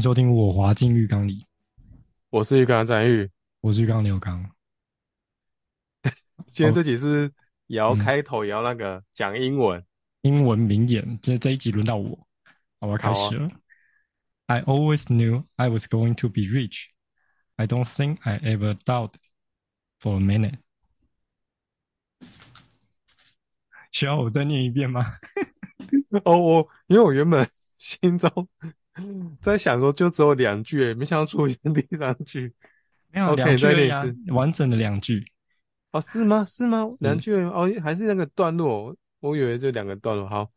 迎收听我滑进浴缸里。我是浴缸张玉，我是浴缸刘刚。今天这集是也要开头，也要那个讲英文，嗯、英文名言。这这一集轮到我，我要开始了。啊、I always knew I was going to be rich. I don't think I ever doubted for a minute. 需要我再念一遍吗？哦，我因为我原本心中。在想说就只有两句，没想到出现第三句，没有两句呀，完整的两句。哦，是吗？是吗？两句哦，还是那个段落？我以为就两个段落。好，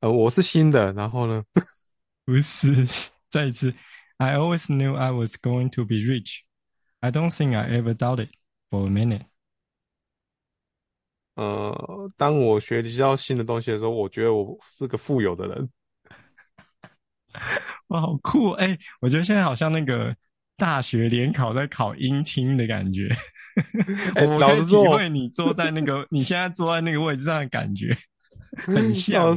呃，我是新的，然后呢？不是，再一次。I always knew I was going to be rich. I don't think I ever doubted for a minute. 呃，当我学习到新的东西的时候，我觉得我是个富有的人。哇，好酷！哎、欸，我觉得现在好像那个大学联考在考音听的感觉。欸、我可以体会你坐在那个你现在坐在那个位置上的感觉，很 像。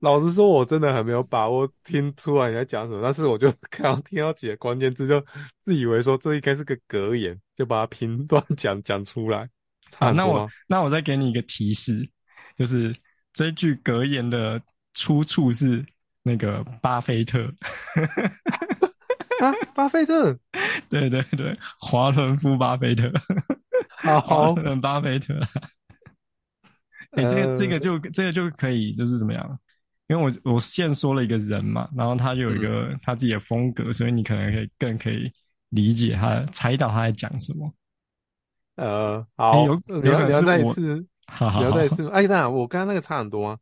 老实说，我真的很没有把握听出来你在讲什么，但是我就 刚刚听到几个关键字，就自以为说这应该是个格言，就把它评断讲讲出来。好，那我那我再给你一个提示，就是这句格言的出处是。那个巴菲特啊，巴菲特，对对对，华伦夫巴菲特，好，华伦巴菲特。哎、欸，这个这个就这个就可以，就是怎么样？因为我我现说了一个人嘛，然后他就有一个他自己的风格，嗯、所以你可能可以更可以理解他，猜到他在讲什么。呃，好，欸、有你要你要再一次，好好，你要再一次。哎，那我刚刚那个差很多吗？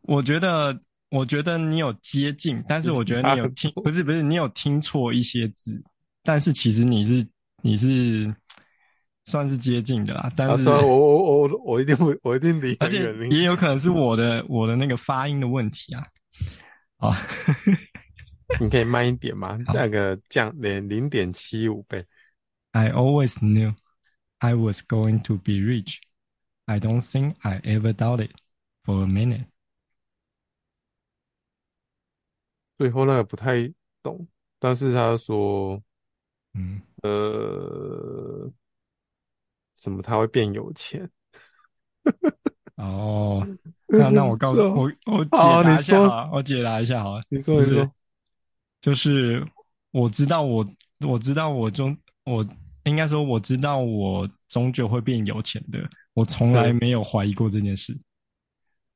我觉得。我觉得你有接近，但是我觉得你有听，不是不是，你有听错一些字，但是其实你是你是算是接近的啦。但是，我我我我我一定不，我一定离，而且也有可能是我的我的那个发音的问题啊。啊，你可以慢一点吗？那个降零零点七五倍。I always knew I was going to be rich. I don't think I ever doubted for a minute. 最后那个不太懂，但是他说，嗯，呃，什么他会变有钱？哦，那那我告诉我，我解答一下啊，我解答一下好了。你说你说，就是我知道我我知道我终我应该说我知道我终究会变有钱的，我从来没有怀疑过这件事。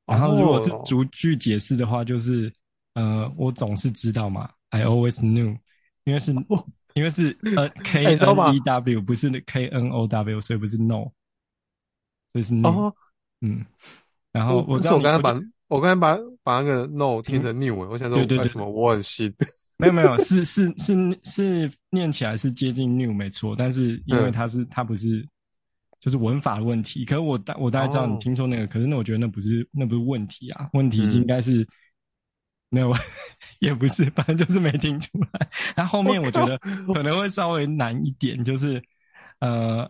然后如果是逐句解释的话，就是。呃，我总是知道嘛，I always knew，因为是，因为是 呃 K N E W，不是 K N O W，所以不是 no，所以是 no，、哦、嗯，然后我知道我刚才把我刚才把把那个 no 听成 new，、嗯、我想说对对对，什么我很新，没有没有，是是是是念起来是接近 new 没错，但是因为它是、嗯、它不是就是文法的问题，可是我大我大概知道你听说那个，哦、可是那我觉得那不是那不是问题啊，问题是应该是。嗯没有，也不是，反正就是没听出来。那后面我觉得可能会稍微难一点，就是呃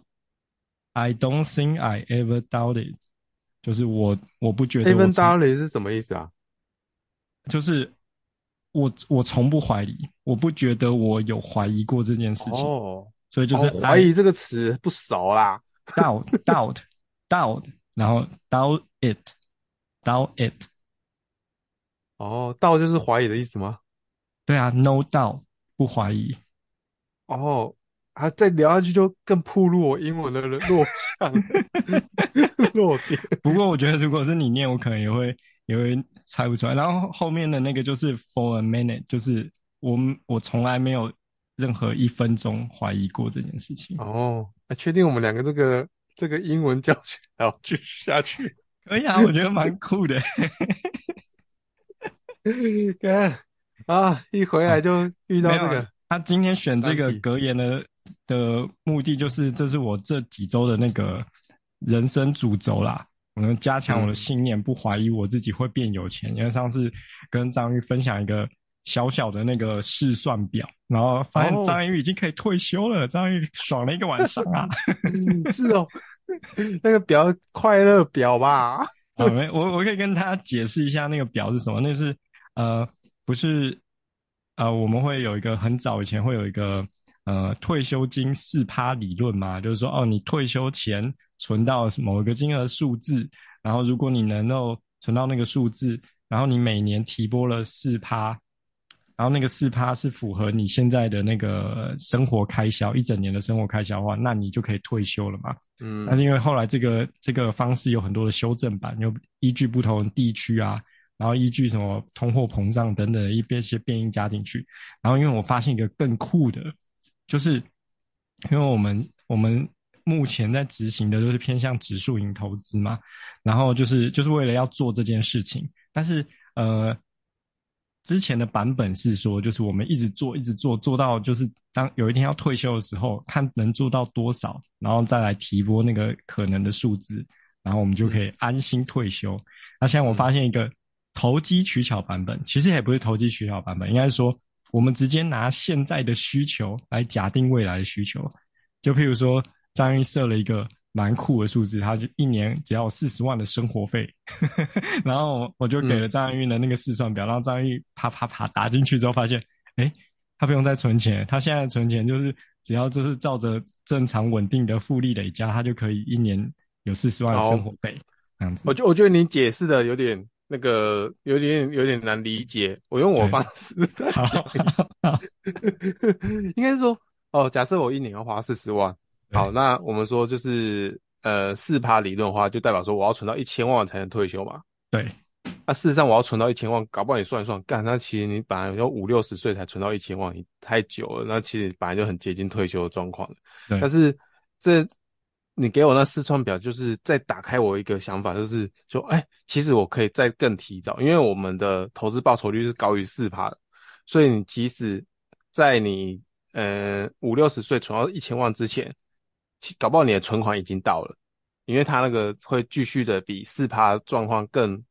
，I don't think I ever doubted，就是我我不觉得我。Ever doubted 是什么意思啊？就是我我从不怀疑，我不觉得我有怀疑过这件事情。哦，所以就是怀疑这个词不熟啦。Doubt doubt doubt，然后 doubt it doubt it。哦，道就是怀疑的意思吗？对啊，no doubt 不怀疑。哦，啊，再聊下去就更暴露我英文的弱项 弱点。不过我觉得，如果是你念，我可能也会也会猜不出来。然后后面的那个就是 for a minute，就是我我从来没有任何一分钟怀疑过这件事情。哦，那确定我们两个这个这个英文教学还要继续下去？可以啊，我觉得蛮酷的。看啊，一回来就遇到这个。啊、他今天选这个格言的的目的，就是这是我这几周的那个人生主轴啦。我能加强我的信念，不怀疑我自己会变有钱。因为上次跟张玉分享一个小小的那个试算表，然后发现张玉已经可以退休了，张玉爽了一个晚上啊。是哦，那个表快乐表吧？啊，没我我可以跟他解释一下那个表是什么，那是。呃，不是，呃，我们会有一个很早以前会有一个呃退休金四趴理论嘛，就是说哦，你退休前存到某一个金额数字，然后如果你能够存到那个数字，然后你每年提拨了四趴。然后那个四趴是符合你现在的那个生活开销，一整年的生活开销的话，那你就可以退休了嘛。嗯。但是因为后来这个这个方式有很多的修正版，又依据不同地区啊，然后依据什么通货膨胀等等的一些变因加进去。然后因为我发现一个更酷的，就是因为我们我们目前在执行的都是偏向指数型投资嘛，然后就是就是为了要做这件事情，但是呃。之前的版本是说，就是我们一直做，一直做，做到就是当有一天要退休的时候，看能做到多少，然后再来提拨那个可能的数字，然后我们就可以安心退休。那现在我发现一个投机取巧版本，其实也不是投机取巧版本，应该是说我们直接拿现在的需求来假定未来的需求。就譬如说，张玉设了一个。蛮酷的数字，他就一年只要四十万的生活费，然后我就给了张玉的那个试算表，然后张玉啪啪啪打进去之后，发现，哎，他不用再存钱，他现在存钱就是只要就是照着正常稳定的复利累加，他就可以一年有四十万的生活费，这样子。我觉我觉得你解释的有点那个，有点有点难理解，我用我方式 应该是说，哦，假设我一年要花四十万。好，那我们说就是呃四趴理论的话，就代表说我要存到一千万才能退休嘛。对。那、啊、事实上我要存到一千万，搞不好你算一算，干，那其实你本来要五六十岁才存到一千万，你太久了，那其实本来就很接近退休的状况了。对。但是这你给我那四串表，就是再打开我一个想法，就是说，哎、欸，其实我可以再更提早，因为我们的投资报酬率是高于四趴的，所以你即使在你呃五六十岁存到一千万之前。搞不好你的存款已经到了，因为它那个会继续的比四趴状况更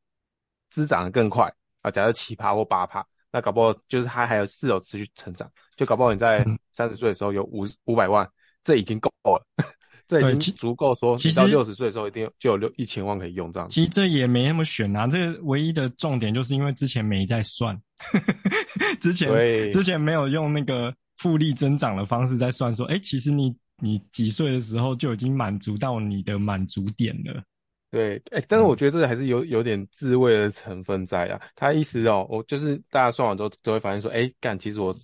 滋长的更快啊。假设七趴或八趴，那搞不好就是它还有是有持续成长。就搞不好你在三十岁的时候有五五百万，这已经够了，这已经足够说，你到六十岁的时候一定就有六一千万可以用这样。其实这也没那么选啊，这个唯一的重点就是因为之前没在算，之前之前没有用那个复利增长的方式在算，说，哎，其实你。你几岁的时候就已经满足到你的满足点了？对，哎、欸，但是我觉得这个还是有有点自慰的成分在啊。他意思哦，我就是大家算完之后都会发现说，哎、欸，干，其实我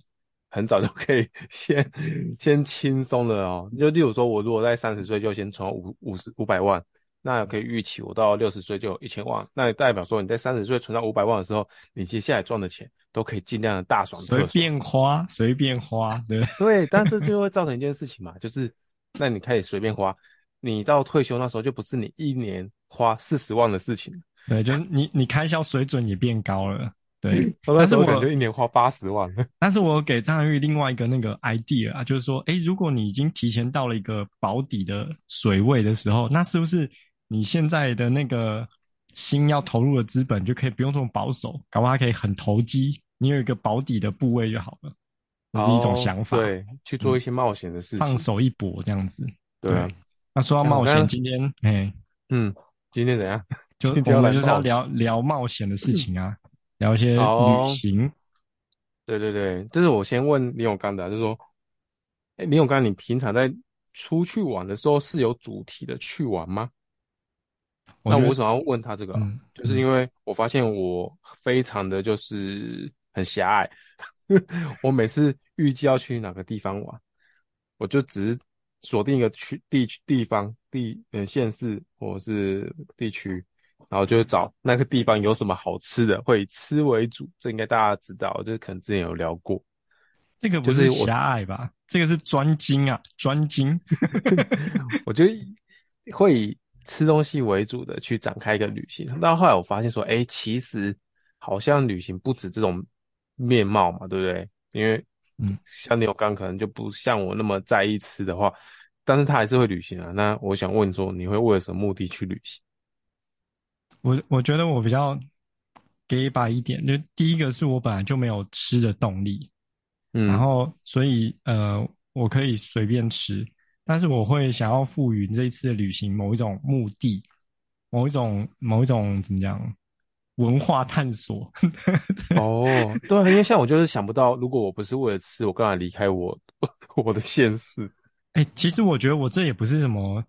很早就可以 先先轻松了哦。就例如说，我如果在三十岁就先存五五十五百万。那可以预期，我到六十岁就有一千万。那也代表说，你在三十岁存到五百万的时候，你接下来赚的钱都可以尽量的大爽随便花，随便花，对对。但这就 会造成一件事情嘛，就是那你开始随便花，你到退休那时候就不是你一年花四十万的事情。对，就是你你开销水准也变高了。对，嗯、但是我感觉一年花八十万。但是我给张玉另外一个那个 idea 啊，就是说，诶，如果你已经提前到了一个保底的水位的时候，那是不是？你现在的那个新要投入的资本就可以不用这么保守，搞不好可以很投机。你有一个保底的部位就好了，这是一种想法。对，去做一些冒险的事情，放手一搏这样子。对啊。那说到冒险，今天哎，嗯，今天怎样？就 我们就是要聊聊冒险的事情啊，聊一些旅行。对对对，这是我先问林永刚的，就是说，哎，林永刚，你平常在出去玩的时候是有主题的去玩吗？那我为什么要问他这个？嗯，就是因为我发现我非常的就是很狭隘，我每次预计要去哪个地方玩，我就只是锁定一个区地地方地呃县市或是地区，然后就找那个地方有什么好吃的，会以吃为主。这应该大家知道，就是可能之前有聊过。这个不是狭隘吧？这个是专精啊，专精。我觉得会以。吃东西为主的去展开一个旅行，但后来我发现说，哎、欸，其实好像旅行不止这种面貌嘛，对不对？因为，嗯，像你有刚可能就不像我那么在意吃的话，但是他还是会旅行啊。那我想问说，你会为了什么目的去旅行？我我觉得我比较给吧一点，就第一个是我本来就没有吃的动力，嗯，然后所以呃，我可以随便吃。但是我会想要赋予这一次的旅行某一种目的，某一种某一种怎么讲文化探索。哦，对啊，因为像我就是想不到，如果我不是为了吃，我干嘛离开我 我的现实？哎、欸，其实我觉得我这也不是什么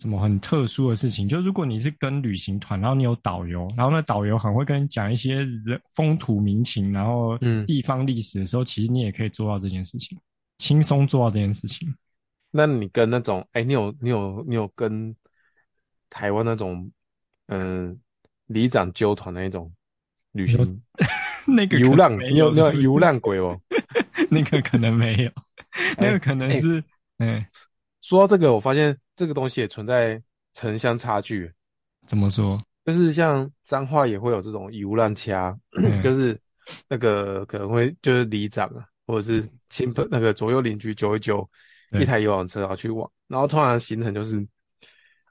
什么很特殊的事情。就如果你是跟旅行团，然后你有导游，然后那导游很会跟你讲一些人风土民情，然后地方历史的时候，嗯、其实你也可以做到这件事情，轻松做到这件事情。那你跟那种，哎、欸，你有你有你有跟台湾那种，嗯、呃，里长纠团的那种旅行，那个流浪，你有你有流浪鬼哦？那个可能没有，那个可能是，嗯、欸欸。说到这个，我发现这个东西也存在城乡差距。怎么说？就是像彰化也会有这种流浪掐，欸、就是那个可能会就是里长啊，或者是亲朋那个左右邻居揪一揪。一台游览车然后去往，然后突然行程就是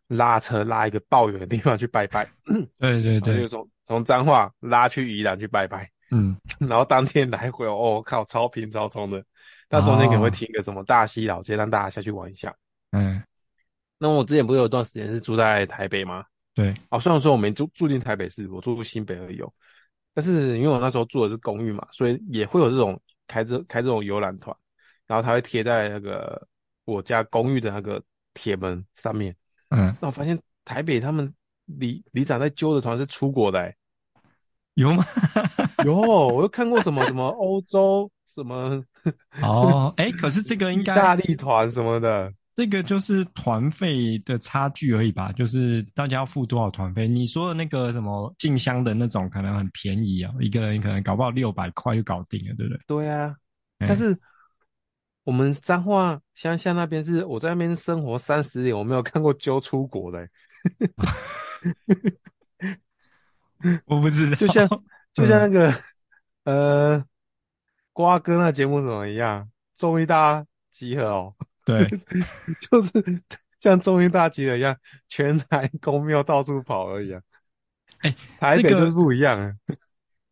拉车拉一个抱远的地方去拜拜。对对对，就从从彰化拉去宜兰去拜拜。嗯，然后当天来回哦，靠，超平超冲的。那中间可能会停一个什么大溪老街，让大家下去玩一下。嗯，那我之前不是有一段时间是住在台北吗？对。哦，虽然说我没住住进台北市，我住新北而已。但是因为我那时候住的是公寓嘛，所以也会有这种开这开这种游览团。然后他会贴在那个我家公寓的那个铁门上面。嗯，那我发现台北他们里里长在揪的团是出国的。欸，有吗？有，我又看过什么什么欧洲什么哦，哎，可是这个应该大力团什么的，这个就是团费的差距而已吧？就是大家要付多少团费？你说的那个什么进香的那种，可能很便宜啊，一个人可能搞不好六百块就搞定了，对不对？对啊，但是。我们彰化乡下那边是我在那边生活三十年，我没有看过揪出国的。我不知道，就像就像那个、嗯、呃瓜哥那节目怎么一样，综艺大集合哦，对，就是像综艺大集合一样，全台公庙到处跑而已啊。哎、欸，台北就是不一样啊。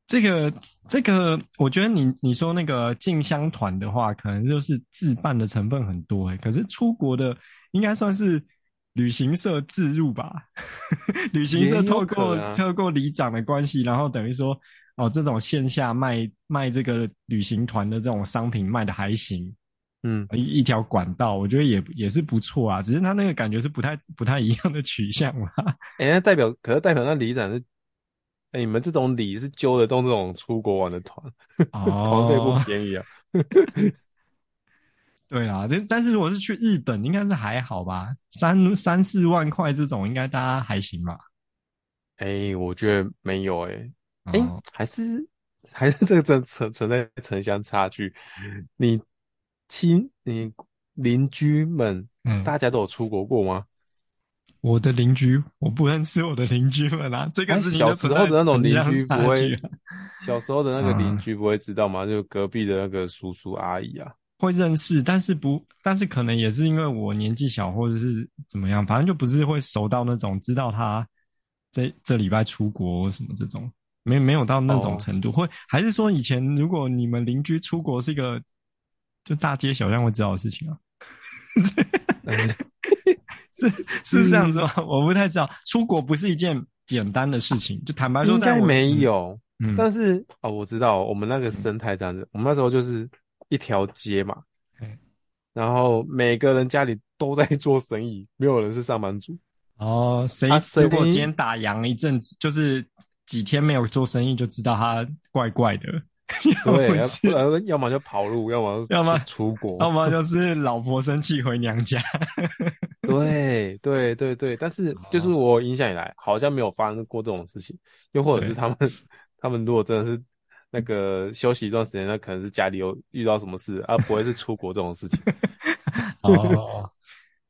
这个这个这个，我觉得你你说那个进香团的话，可能就是自办的成分很多诶。可是出国的应该算是旅行社自入吧？旅行社透过、啊、透过里长的关系，然后等于说哦，这种线下卖卖这个旅行团的这种商品卖的还行，嗯，一一条管道，我觉得也也是不错啊。只是他那个感觉是不太不太一样的取向嘛。哎，那代表可是代表那里长是。哎、欸，你们这种礼是揪得动这种出国玩的团，团费不便宜啊。对啊，但但是如果是去日本，应该是还好吧，三三四万块这种，应该大家还行吧？哎、欸，我觉得没有哎、欸，哎、欸，还是 还是这个真存存在城乡差距。你亲，你邻居们，嗯，大家都有出国过吗？我的邻居，我不认识我的邻居们啊。这个是小时候的那种邻居不会，小时候的那个邻居不会知道吗？就隔壁的那个叔叔阿姨啊，会认识，但是不，但是可能也是因为我年纪小，或者是怎么样，反正就不是会熟到那种知道他这这礼拜出国什么这种，没没有到那种程度。会还是说以前如果你们邻居出国是一个就大街小巷会知道的事情啊？是是这样子吗？嗯、我不太知道，出国不是一件简单的事情。就坦白说，应该没有。嗯，但是哦，我知道，我们那个生态这样子，嗯、我们那时候就是一条街嘛，嗯、然后每个人家里都在做生意，没有人是上班族。哦，谁、啊、如果今天打烊一阵子，就是几天没有做生意，就知道他怪怪的。对，要要么就跑路，要么要么出国，要么就是老婆生气回娘家。对对对对，但是就是我印象以来，好像没有发生过这种事情。又或者是他们，他们如果真的是那个休息一段时间，那可能是家里有遇到什么事，而不会是出国这种事情。哦，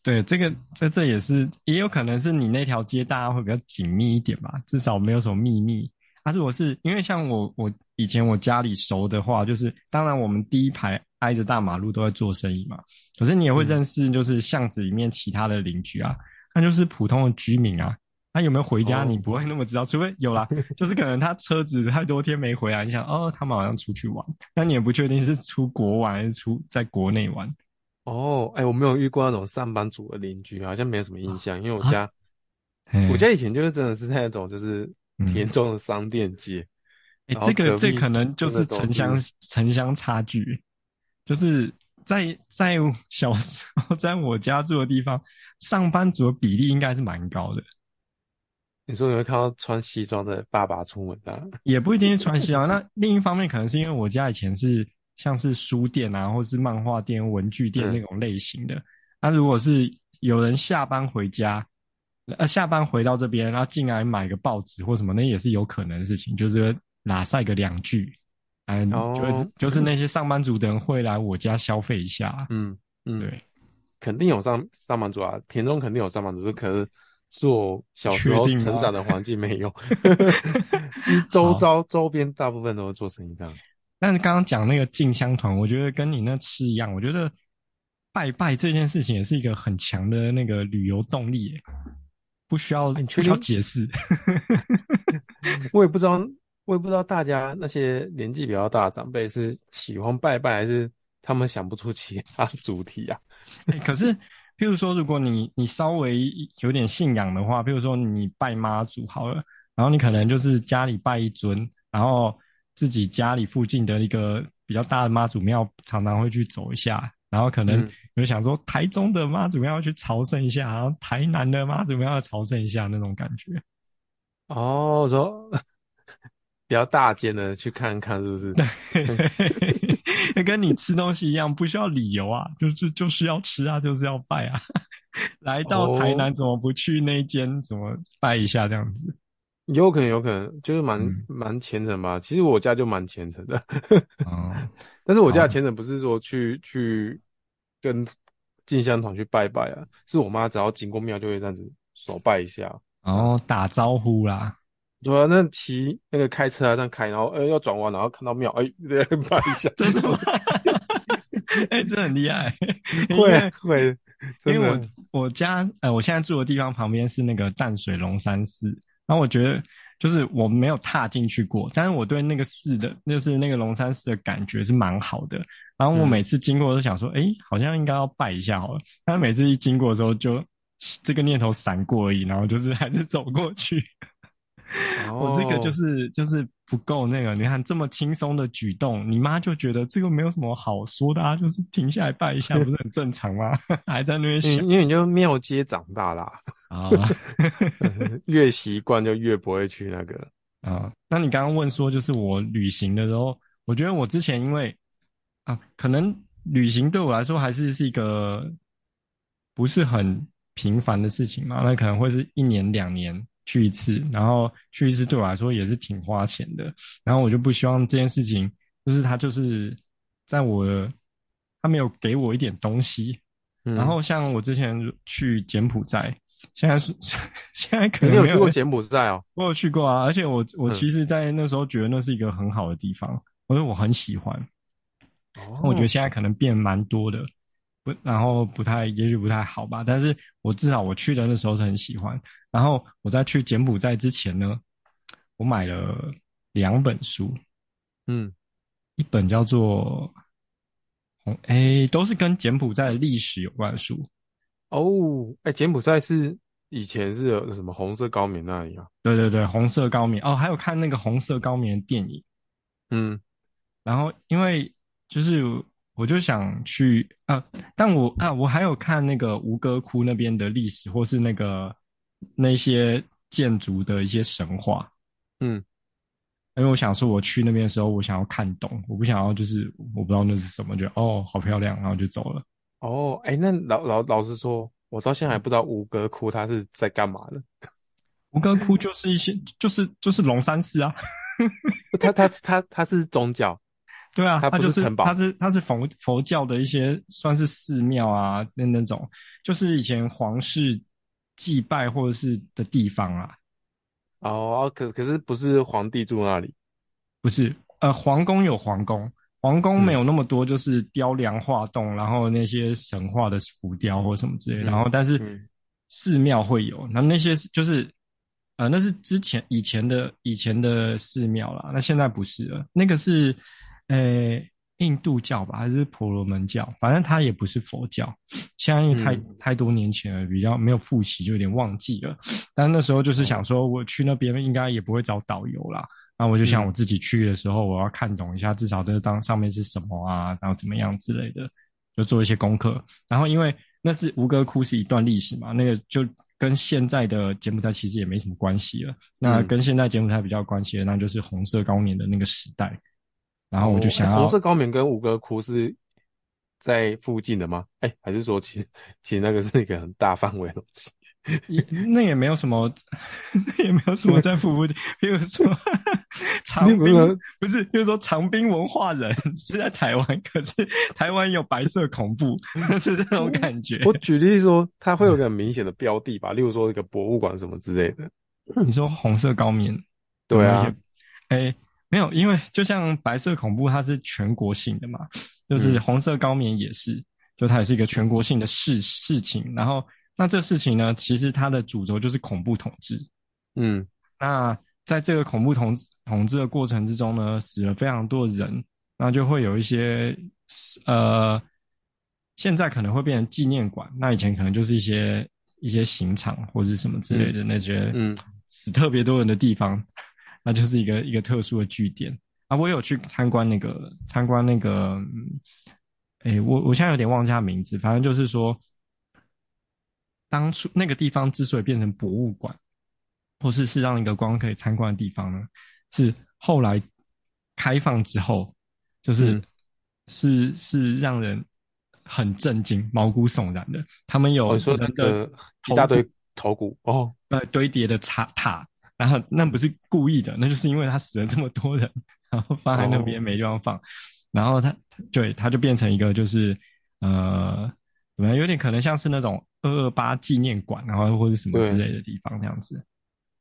对，这个这这也是，也有可能是你那条街大家会比较紧密一点吧，至少没有什么秘密。他如果是因为像我我。以前我家里熟的话，就是当然我们第一排挨着大马路都在做生意嘛。可是你也会认识，就是巷子里面其他的邻居啊，那就是普通的居民啊。他有没有回家，你不会那么知道，除非有啦，就是可能他车子太多天没回来，你想哦，他们好像出去玩，但你也不确定是出国玩还是出在国内玩。哦，哎，我没有遇过那种上班族的邻居，好像没有什么印象，因为我家我家以前就是真的是那种就是。田中的商店街。哎、欸，这个这个、可能就是城乡城乡差距，就是在在小时候在我家住的地方，上班族的比例应该是蛮高的。你说你会看到穿西装的爸爸出门的，也不一定是穿西装。那另一方面，可能是因为我家以前是像是书店啊，或是漫画店、文具店那种类型的。那、嗯啊、如果是有人下班回家，呃，下班回到这边，然后进来买个报纸或什么，那也是有可能的事情，就是拉晒个两句，嗯，哦、就是就是那些上班族的人会来我家消费一下。嗯嗯，对，肯定有上上班族啊，田中肯定有上班族，可是。做小时候成长的环境没有，其 实周遭周边大部分都是做生意这样。但是刚刚讲那个进香团，我觉得跟你那吃一样，我觉得拜拜这件事情也是一个很强的那个旅游动力耶，不需要不需要解释。我也不知道，我也不知道大家那些年纪比较大的长辈是喜欢拜拜，还是他们想不出其他主题啊？欸、可是。譬如说，如果你你稍微有点信仰的话，譬如说你拜妈祖好了，然后你可能就是家里拜一尊，然后自己家里附近的一个比较大的妈祖庙，常常会去走一下，然后可能有想说台中的妈祖庙要去朝圣一下，然后台南的妈祖庙要朝圣一下那种感觉。哦，我说 比较大间的去看看，是不是？那 跟你吃东西一样，不需要理由啊，就是就是要吃啊，就是要拜啊。来到台南，怎么不去那间？怎么拜一下这样子？有可能，有可能，就是蛮蛮、嗯、虔诚吧。其实我家就蛮虔诚的。哦，但是我家的虔诚不是说去去跟进香团去拜拜啊，是我妈只要经过庙就会这样子手拜一下，然后打招呼啦。对啊，那骑那个开车啊，这样开，然后呃要转弯，然后看到庙，哎，对，拜一下，真的吗？哎、欸，真的很厉害，会会，因为我我家呃，我现在住的地方旁边是那个淡水龙山寺，然后我觉得就是我没有踏进去过，但是我对那个寺的，就是那个龙山寺的感觉是蛮好的。然后我每次经过都想说，哎、好像应该要拜一下好了。但是每次一经过的时候，就这个念头闪过而已，然后就是还是走过去。我这个就是就是不够那个，你看这么轻松的举动，你妈就觉得这个没有什么好说的啊，就是停下来拜一下，不是很正常吗？还在那边想，因为你就庙街长大啦，啊，越习惯就越不会去那个啊。那你刚刚问说，就是我旅行的时候，我觉得我之前因为啊，可能旅行对我来说还是是一个不是很频繁的事情嘛，那可能会是一年两年。去一次，然后去一次对我来说也是挺花钱的。然后我就不希望这件事情，就是他就是在我的，他没有给我一点东西。嗯、然后像我之前去柬埔寨，现在是 现在可能没有，你有去过柬埔寨哦？我有去过啊，而且我我其实，在那时候觉得那是一个很好的地方，我说我很喜欢。哦，我觉得现在可能变蛮多的。不，然后不太，也许不太好吧。但是我至少我去的那时候是很喜欢。然后我在去柬埔寨之前呢，我买了两本书，嗯，一本叫做《哎》，都是跟柬埔寨的历史有关的书。哦，哎，柬埔寨是以前是有什么红色高棉那里啊？对对对，红色高棉。哦，还有看那个红色高棉的电影。嗯，然后因为就是。我就想去啊，但我啊，我还有看那个吴哥窟那边的历史，或是那个那些建筑的一些神话，嗯，因为我想说，我去那边的时候，我想要看懂，我不想要就是我不知道那是什么，就哦，好漂亮，然后就走了。哦，哎，那老老老实说，我到现在还不知道吴哥窟它是在干嘛的。吴哥窟就是一些，就是就是龙山寺啊，它它它它是宗教。对啊，它不是城堡，它是它是佛佛教的一些算是寺庙啊，那那种就是以前皇室祭拜或者是的地方啊。哦，可可是不是皇帝住那里？不是，呃，皇宫有皇宫，皇宫没有那么多，就是雕梁画栋，嗯、然后那些神话的浮雕或什么之类，嗯、然后但是寺庙会有，那那些就是呃，那是之前以前的以前的寺庙啦，那现在不是了，那个是。诶，印度教吧，还是婆罗门教？反正它也不是佛教。现在因为太、嗯、太多年前了，比较没有复习，就有点忘记了。但那时候就是想说，我去那边应该也不会找导游啦。那我就想我自己去的时候，我要看懂一下，至少这个当上面是什么啊，然后怎么样之类的，就做一些功课。然后因为那是吴哥窟是一段历史嘛，那个就跟现在的柬埔寨其实也没什么关系了。那跟现在柬埔寨比较关系的，那就是红色高棉的那个时代。然后我就想要，红色高棉跟五哥窟是在附近的吗？哎，还是说其实 其实那个是一个很大范围的东西？也那也没有什么，那也没有什么在附近。比如说长滨，不是，比如说长滨文化人是在台湾，可是台湾有白色恐怖，是这种感觉。我举例说，它会有个很明显的标的吧，例如说一个博物馆什么之类的。你说红色高棉？对啊，哎。没有，因为就像白色恐怖，它是全国性的嘛，就是红色高棉也是，就它也是一个全国性的事事情。然后，那这事情呢，其实它的主轴就是恐怖统治。嗯，那在这个恐怖统统治的过程之中呢，死了非常多的人，那就会有一些呃，现在可能会变成纪念馆，那以前可能就是一些一些刑场或者是什么之类的那些，嗯，死特别多人的地方。那就是一个一个特殊的据点啊！我有去参观那个参观那个，哎、欸，我我现在有点忘记他名字，反正就是说，当初那个地方之所以变成博物馆，或是是让一个光可以参观的地方呢，是后来开放之后，就是、嗯、是是让人很震惊、毛骨悚然的。他们有人的一大堆头骨哦，呃，堆叠的塔塔。然后那不是故意的，那就是因为他死了这么多人，然后放在那边没地方放，oh. 然后他对他就变成一个就是呃，怎么样，有点可能像是那种二二八纪念馆，然后或者什么之类的地方这样子。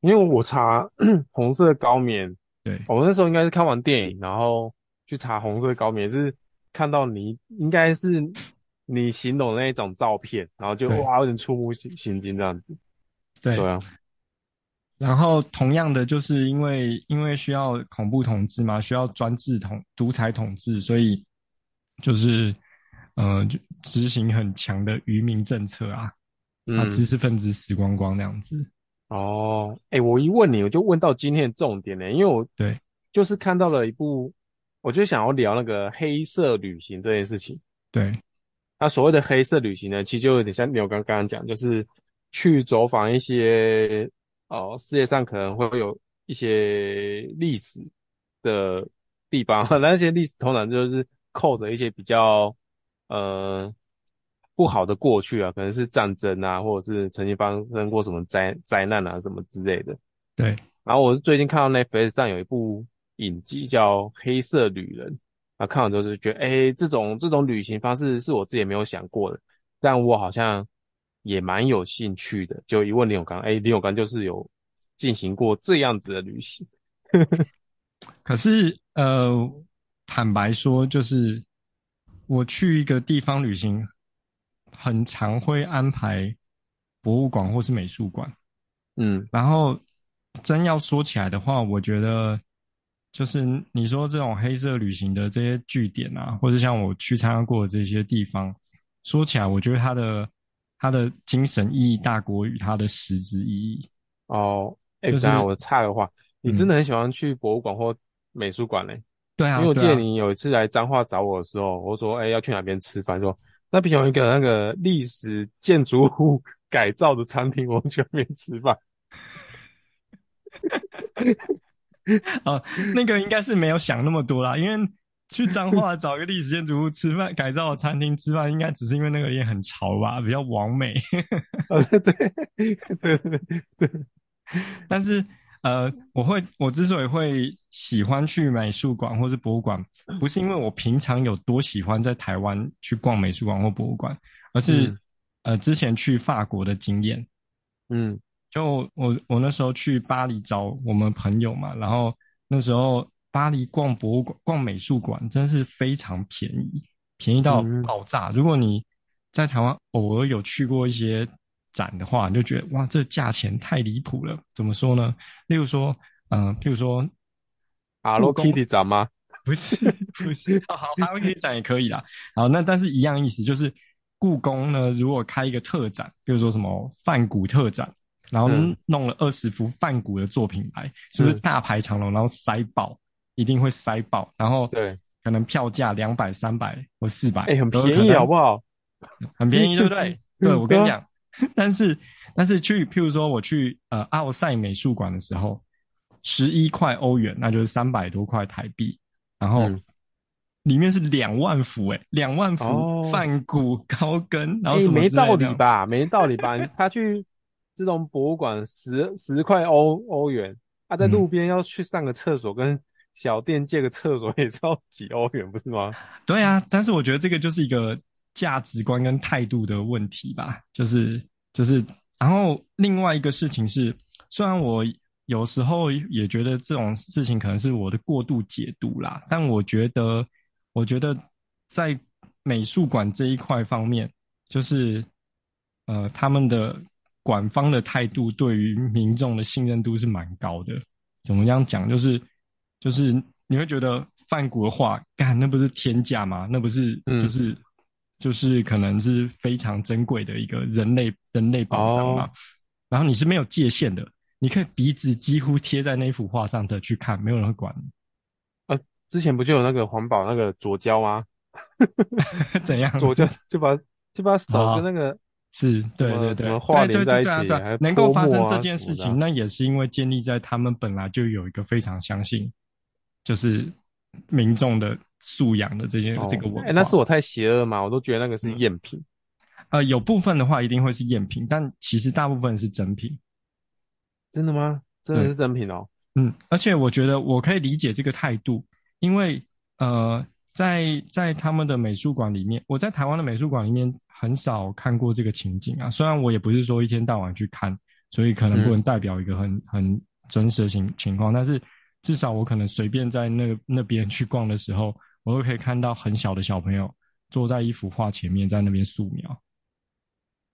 因为我查 红色高棉，对，我那时候应该是看完电影，然后去查红色高棉，是看到你应该是你形容那一种照片，然后就哇有点触目心心惊这样子。对，对啊。然后，同样的，就是因为因为需要恐怖统治嘛，需要专制统独裁统治，所以就是呃，就执行很强的愚民政策啊，把、嗯、知识分子死光光那样子。哦，哎，我一问你，我就问到今天的重点呢，因为我对，就是看到了一部，我就想要聊那个黑色旅行这件事情。对，那所谓的黑色旅行呢，其实就有点像你我刚刚讲，就是去走访一些。哦，世界上可能会有一些历史的地方，那些历史通常就是扣着一些比较呃不好的过去啊，可能是战争啊，或者是曾经发生过什么灾灾难啊什么之类的。对。然后我最近看到 Netflix 上有一部影集叫《黑色旅人》，啊，看完之后就觉得，哎，这种这种旅行方式是我自己没有想过的，但我好像。也蛮有兴趣的，就一问林永刚，哎，林永刚就是有进行过这样子的旅行。可是，呃，坦白说，就是我去一个地方旅行，很常会安排博物馆或是美术馆。嗯，然后真要说起来的话，我觉得就是你说这种黑色旅行的这些据点啊，或者像我去参加过的这些地方，说起来，我觉得它的。它的精神意义大过于它的实质意义。哦，哎、就是，等下我差的话，你真的很喜欢去博物馆或美术馆嘞？对啊，因为我记得你有一次来彰化找我的时候，我说，哎、欸，要去哪边吃饭？说那边有一个那个历史建筑物 改造的餐厅，我们去那边吃饭。哦，那个应该是没有想那么多啦，因为。去彰化找一个历史建筑物吃饭，改造的餐厅吃饭，应该只是因为那个也很潮吧，比较网美。对对对对。但是呃，我会我之所以会喜欢去美术馆或是博物馆，不是因为我平常有多喜欢在台湾去逛美术馆或博物馆，而是、嗯、呃之前去法国的经验。嗯，就我我那时候去巴黎找我们朋友嘛，然后那时候。巴黎逛博物馆、逛美术馆，真是非常便宜，便宜到爆炸。嗯、如果你在台湾偶尔有去过一些展的话，你就觉得哇，这价钱太离谱了。怎么说呢？例如说，嗯、呃，譬如说，Hello Kitty 展吗？不是不是，好 好，台湾可以展也可以啦。好，那但是一样意思，就是故宫呢，如果开一个特展，比如说什么梵谷特展，然后弄了二十幅梵谷的作品来，是不是大排长龙，然后塞爆，一定会塞爆，然后对，可能票价两百、三百或四百，哎，很便宜，好不好？很便宜，对不对？对，我跟你讲，但是但是去，譬如说我去呃奥赛美术馆的时候，十一块欧元，那就是三百多块台币，然后里面是两万幅，哎，两万幅梵谷高跟，然后什么没道理吧？没道理吧？他去这种博物馆十十块欧欧元，他在路边要去上个厕所，跟小店借个厕所 也是要几欧元，不是吗？对啊，但是我觉得这个就是一个。价值观跟态度的问题吧，就是就是，然后另外一个事情是，虽然我有时候也觉得这种事情可能是我的过度解读啦，但我觉得，我觉得在美术馆这一块方面，就是呃，他们的馆方的态度对于民众的信任度是蛮高的。怎么样讲？就是就是你会觉得梵谷的画，干，那不是天价吗？那不是就是。嗯就是可能是非常珍贵的一个人类人类宝藏嘛，然后你是没有界限的，你可以鼻子几乎贴在那幅画上的去看，没有人会管你。啊，之前不就有那个环保那个左胶吗？怎样？左胶就把就把手跟那个是，对对对，画连在一起，能够发生这件事情，那也是因为建立在他们本来就有一个非常相信，就是民众的。素养的这些、哦、这个文化，哎、欸，那是我太邪恶吗？我都觉得那个是赝品。呃，有部分的话一定会是赝品，但其实大部分是真品。真的吗？真的是真品哦。嗯，而且我觉得我可以理解这个态度，因为呃，在在他们的美术馆里面，我在台湾的美术馆里面很少看过这个情景啊。虽然我也不是说一天到晚去看，所以可能不能代表一个很、嗯、很真实的情情况，但是。至少我可能随便在那那边去逛的时候，我都可以看到很小的小朋友坐在一幅画前面，在那边素描。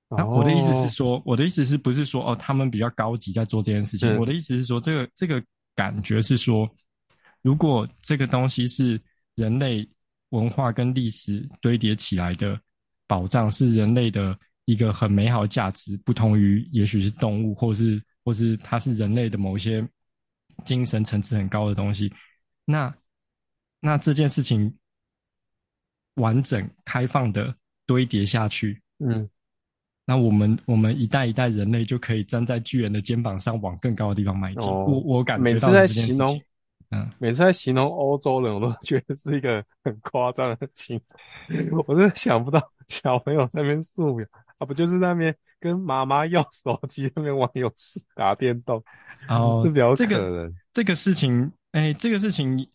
那我的意思是说，我的意思是不是说哦，他们比较高级在做这件事情？我的意思是说，这个这个感觉是说，如果这个东西是人类文化跟历史堆叠起来的宝藏，是人类的一个很美好的价值，不同于也许是动物，或是或是它是人类的某一些。精神层次很高的东西，那那这件事情完整开放的堆叠下去，嗯，那我们我们一代一代人类就可以站在巨人的肩膀上往更高的地方迈进。哦、我我感觉到这件事情，每次在形容，嗯，每次在形容欧洲人，我都觉得是一个很夸张的情，我真的想不到小朋友在那边素描，啊，不就是在那边跟妈妈要 手机，那边玩游戏打电动。哦，这个这个事情，哎、欸，这个事情，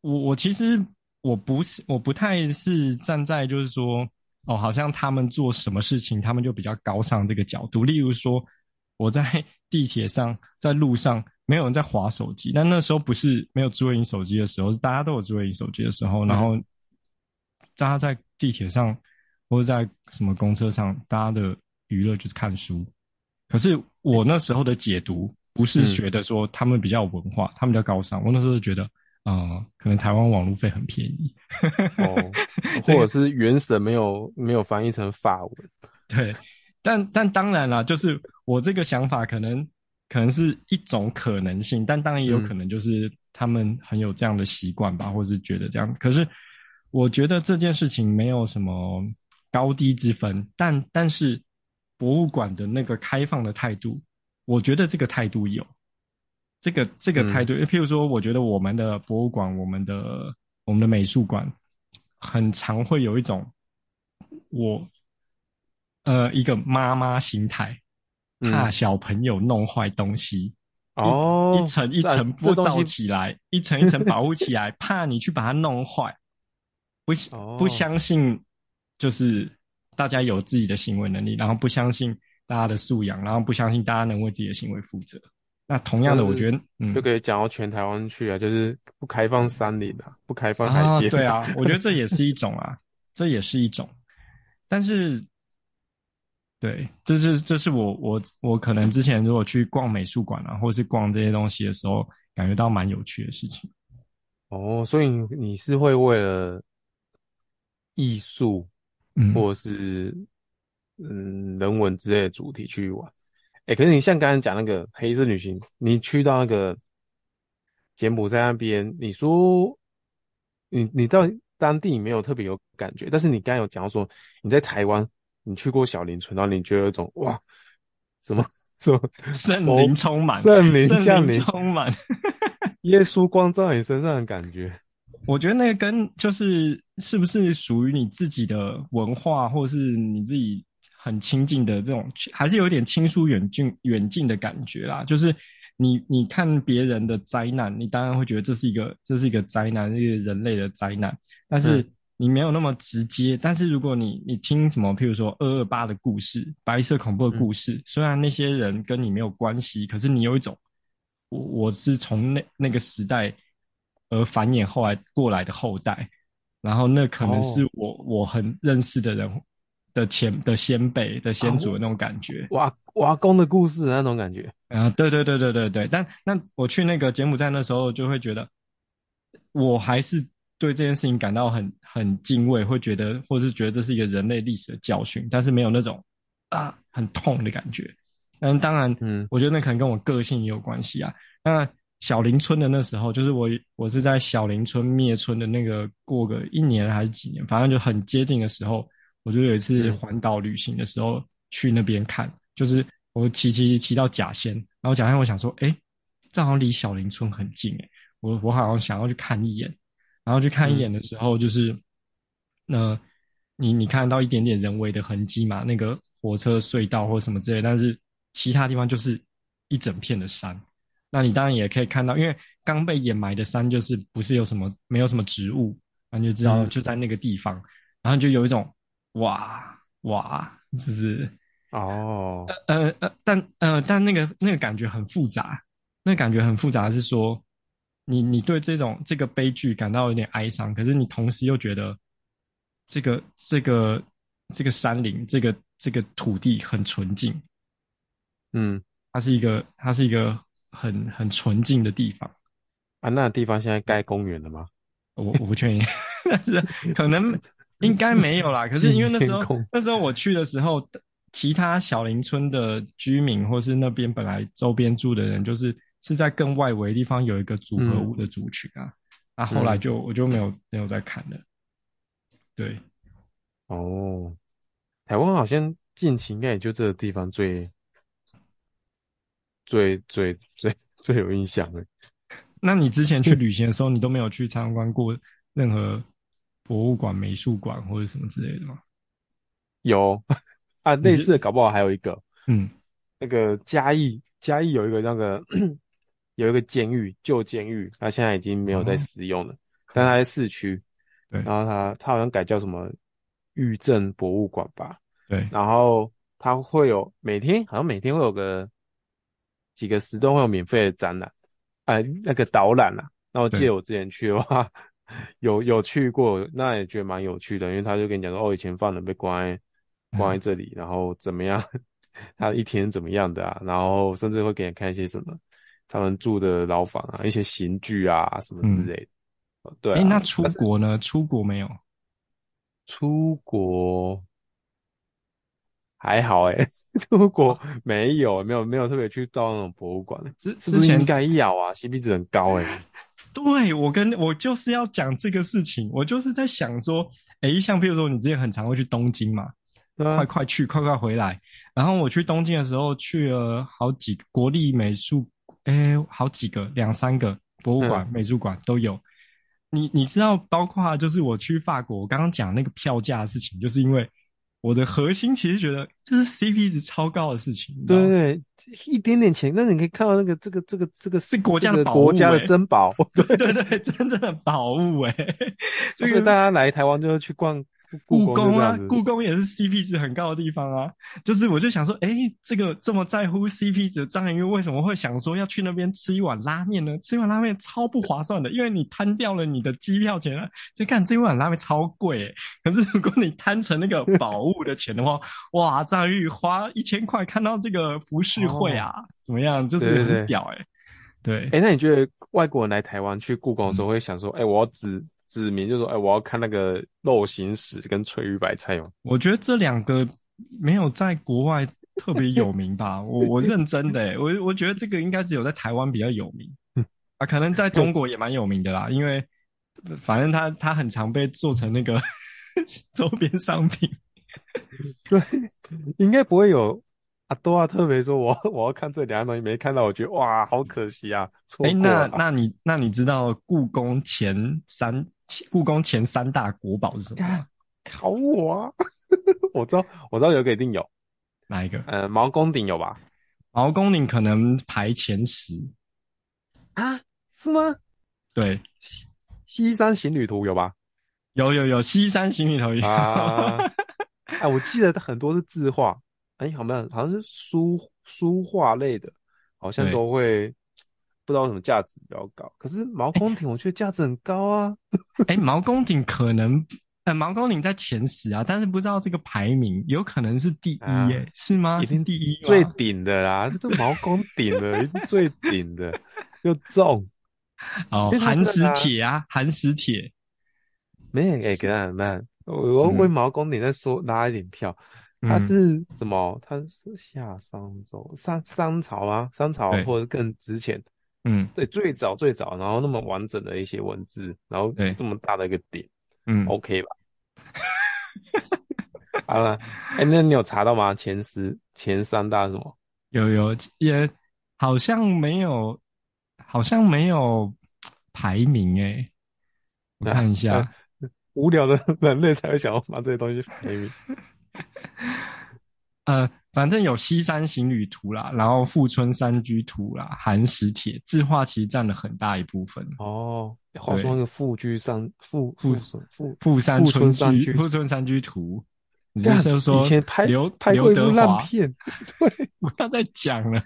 我我其实我不是我不太是站在就是说，哦，好像他们做什么事情，他们就比较高尚这个角度。例如说，我在 地铁上，在路上，没有人在划手机，但那时候不是没有智慧型手机的时候，是大家都有智慧型手机的时候，然后大家在地铁上或者在什么公车上，大家的娱乐就是看书。可是我那时候的解读。不是觉得说他们比较有文化，嗯、他们比较高尚。我那时候觉得，啊、呃，可能台湾网路费很便宜，哦，或者是原神没有没有翻译成法文。对，但但当然啦，就是我这个想法可能可能是一种可能性，但当然也有可能就是他们很有这样的习惯吧，嗯、或是觉得这样。可是我觉得这件事情没有什么高低之分，但但是博物馆的那个开放的态度。我觉得这个态度有，这个这个态度，嗯、譬如说，我觉得我们的博物馆、我们的我们的美术馆，很常会有一种我呃一个妈妈心态，怕小朋友弄坏东西，哦、嗯，一层一层布罩起来，一层一层 保护起来，怕你去把它弄坏，不不相信就是大家有自己的行为能力，然后不相信。大家的素养，然后不相信大家能为自己的行为负责。那同样的，我觉得，嗯，就可以讲到全台湾去啊，就是不开放山林啊，不开放海边。啊对啊，我觉得这也是一种啊，这也是一种。但是，对，这是这是我我我可能之前如果去逛美术馆啊，或是逛这些东西的时候，感觉到蛮有趣的事情。哦，所以你是会为了艺术，嗯，或是嗯人文之类的主题去玩。哎、欸，可是你像刚才讲那个黑色旅行，你去到那个柬埔寨那边，你说你你到当地没有特别有感觉，但是你刚才有讲说你在台湾，你去过小林村，然后你觉得有一种哇，什么什么 圣灵充满，圣灵降临，充满。耶稣光照你身上的感觉，我觉得那个跟就是是不是属于你自己的文化，或是你自己很亲近的这种，还是有点亲疏远近远近的感觉啦。就是你你看别人的灾难，你当然会觉得这是一个这是一个灾难，一个人类的灾难，但是你没有那么直接。嗯、但是如果你你听什么，譬如说二二八的故事、白色恐怖的故事，嗯、虽然那些人跟你没有关系，可是你有一种。我我是从那那个时代而繁衍后来过来的后代，然后那可能是我、哦、我很认识的人的前的先辈的先祖的那种感觉，哇阿公的故事的那种感觉啊，对对对对对对。但那我去那个柬埔寨那时候，就会觉得我还是对这件事情感到很很敬畏，会觉得或是觉得这是一个人类历史的教训，但是没有那种啊很痛的感觉。嗯，当然，嗯，我觉得那可能跟我个性也有关系啊。那小林村的那时候，就是我我是在小林村灭村的那个过个一年还是几年，反正就很接近的时候，我就有一次环岛旅行的时候去那边看，就是我骑骑骑到甲仙，然后甲仙我想说，诶，这好像离小林村很近诶，我我好像想要去看一眼，然后去看一眼的时候，就是，那你你看到一点点人为的痕迹嘛，那个火车隧道或什么之类，但是。其他地方就是一整片的山，那你当然也可以看到，因为刚被掩埋的山就是不是有什么没有什么植物，然后就知道就在那个地方，嗯、然后就有一种哇哇，就是哦，呃呃但呃但那个那个感觉很复杂，那个感觉很复杂是说，你你对这种这个悲剧感到有点哀伤，可是你同时又觉得这个这个这个山林这个这个土地很纯净。嗯，它是一个，它是一个很很纯净的地方啊。那地方现在盖公园了吗？我我不确定，但是可能应该没有啦。可是因为那时候那时候我去的时候，其他小林村的居民或是那边本来周边住的人，就是是在更外围地方有一个组合屋的族群啊。嗯、啊，后来就我就没有没有再看了。对，哦，台湾好像近期应该也就这个地方最。最最最 最有印象的。那你之前去旅行的时候，你都没有去参观过任何博物馆、美术馆或者什么之类的吗？有 啊，类似的，搞不好还有一个，嗯，那个嘉义，嘉义有一个那个有一个监狱，旧监狱，它现在已经没有在使用了，哦、但它在市区，对，然后它它好像改叫什么狱政博物馆吧，对，然后它会有每天好像每天会有个。几个时段会有免费的展览，哎、呃，那个导览啊。那我记得我之前去的话，有有去过，那也觉得蛮有趣的，因为他就跟你讲说，哦，以前犯人被关在关在这里，嗯、然后怎么样，他一天怎么样的啊，然后甚至会给你看一些什么他们住的牢房啊，一些刑具啊什么之类的。嗯、对、啊，哎、欸，那出国呢？出国没有？出国。还好哎、欸，出国没有没有没有特别去到那种博物馆，之之前应该要啊，CP 值很高哎、欸。对，我跟我就是要讲这个事情，我就是在想说，哎、欸，像譬如说你之前很常会去东京嘛，啊、快快去，快快回来。然后我去东京的时候去了好几个国立美术，哎、欸，好几个两三个博物馆、嗯、美术馆都有。你你知道，包括就是我去法国，我刚刚讲那个票价的事情，就是因为。我的核心其实觉得这是 CP 值超高的事情，对对对，一点点钱，但是你可以看到那个这个这个这个是国家的宝物，国家的珍宝，对对对，真正的宝物哎，所以大家来台湾就要去逛。故宫啊，故宫也是 CP 值很高的地方啊。就是我就想说，哎、欸，这个这么在乎 CP 值的张元玉为什么会想说要去那边吃一碗拉面呢？吃一碗拉面超不划算的，因为你摊掉了你的机票钱啊。就看这一碗拉面超贵、欸，可是如果你摊成那个 宝物的钱的话，哇，张元玉花一千块看到这个浮世绘啊，哦、怎么样？就是很屌哎、欸。对，哎，那你觉得外国人来台湾去故宫的时候会想说，哎、嗯，我要指指明，就说，哎，我要看那个肉形石跟翠玉白菜吗？我觉得这两个没有在国外特别有名吧。我我认真的、欸，我我觉得这个应该只有在台湾比较有名 啊，可能在中国也蛮有名的啦，因为反正它它很常被做成那个 周边商品。对，应该不会有。啊，多啊！特别说我，我我要看这两样东西，没看到，我觉得哇，好可惜啊！哎，那那你那你知道故宫前三故宫前三大国宝是什么？考我啊！我知道，我知道有一个一定有，哪一个？呃，毛公鼎有吧？毛公鼎可能排前十啊？是吗？对，西西山行旅图有吧？有有有，西山行旅图有。啊！哎，我记得很多是字画。哎，好像好像是书书画类的，好像都会不知道什么价值比较高。可是毛公鼎，我觉得价值很高啊。哎，毛公鼎可能，呃，毛公鼎在前十啊，但是不知道这个排名，有可能是第一，哎、啊，是吗？一定第一，最顶的啦，这是毛公鼎的，最顶的又重。哦，寒食帖啊，寒食帖。没人给，给他那我我为毛公鼎再说拉一点票。它是什么？它是夏商周商商朝啊，商朝或者更之前，嗯，对，最早最早，然后那么完整的一些文字，然后这么大的一个点，嗯，OK 吧？好了，哎、欸，那你有查到吗？前十前三大什么？有有也好像没有，好像没有排名哎、欸，我看一下，啊、无聊的人类才会想要把这些东西排名。呃，反正有《西山行旅图》啦，然后《富春山居图》啦，《寒食帖》字画其实占了很大一部分。哦，话说那个富居山富富富富山春居富春山居图，你是就说以前拍刘拍过一部烂片？对，不要再讲了，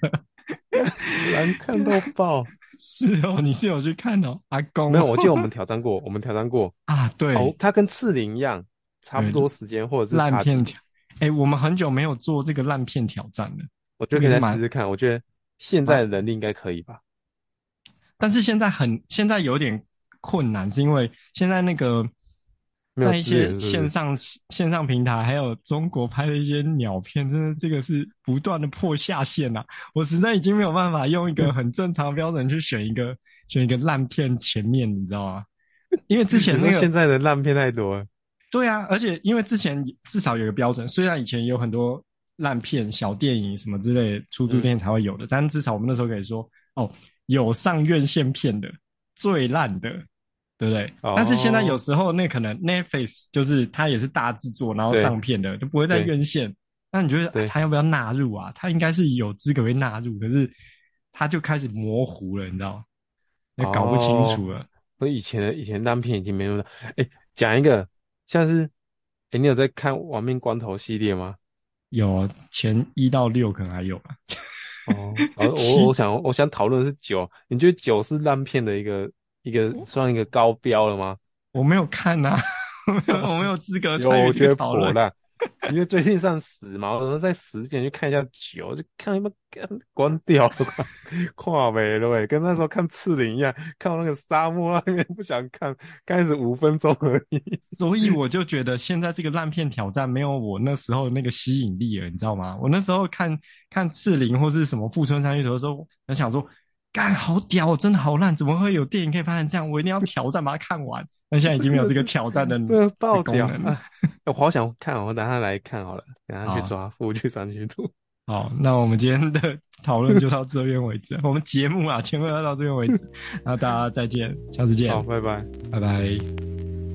难看到爆。是哦，你是有去看哦，阿公没有？我记得我们挑战过，我们挑战过 啊。对，哦，它跟赤林一样。差不多时间，或者是烂片挑，哎、欸，我们很久没有做这个烂片挑战了。我觉得可以再试试看。我觉得现在的能力应该可以吧？啊、但是现在很现在有点困难，是因为现在那个在一些线上线上平台，还有中国拍的一些鸟片，真的这个是不断的破下限呐、啊。我实在已经没有办法用一个很正常的标准去选一个选一个烂片前面，你知道吗？因为之前那个现在的烂片太多了。对啊，而且因为之前至少有个标准，虽然以前有很多烂片、小电影什么之类出租店才会有的，嗯、但至少我们那时候可以说，哦，有上院线片的最烂的，对不对？哦、但是现在有时候那可能 Netflix 就是它也是大制作，然后上片的就不会在院线。那你觉得它要不要纳入啊？它应该是有资格被纳入，可是它就开始模糊了，你知道吗？也搞不清楚了。我、哦、以前的以前烂片已经没有了。哎，讲一个。像是，哎、欸，你有在看《亡命关头》系列吗？有，前一到六可能还有吧。哦，然 后我我想我想讨论的是九，你觉得九是烂片的一个一个算一个高标了吗？我没有看呐、啊，我没有资格参与讨论。我觉得破烂。因为最近上死嘛，我说在十之前去看一下九，就看有没有 关掉了，跨没了喂，跟那时候看赤林一样，看到那个沙漠那边不想看，开始五分钟而已。所以我就觉得现在这个烂片挑战没有我那时候那个吸引力了，你知道吗？我那时候看看赤林或是什么富春山居图的时候，我想说，干好屌，真的好烂，怎么会有电影可以拍成这样？我一定要挑战把它看完。但现在已经没有这个挑战的 这个爆屌了，我好想看，我等下来看好了，等下去抓富春山居图。好，那我们今天的讨论就到这边为止。我们节目啊，全部要到这边为止。那大家再见，下次见。好，拜拜，拜拜。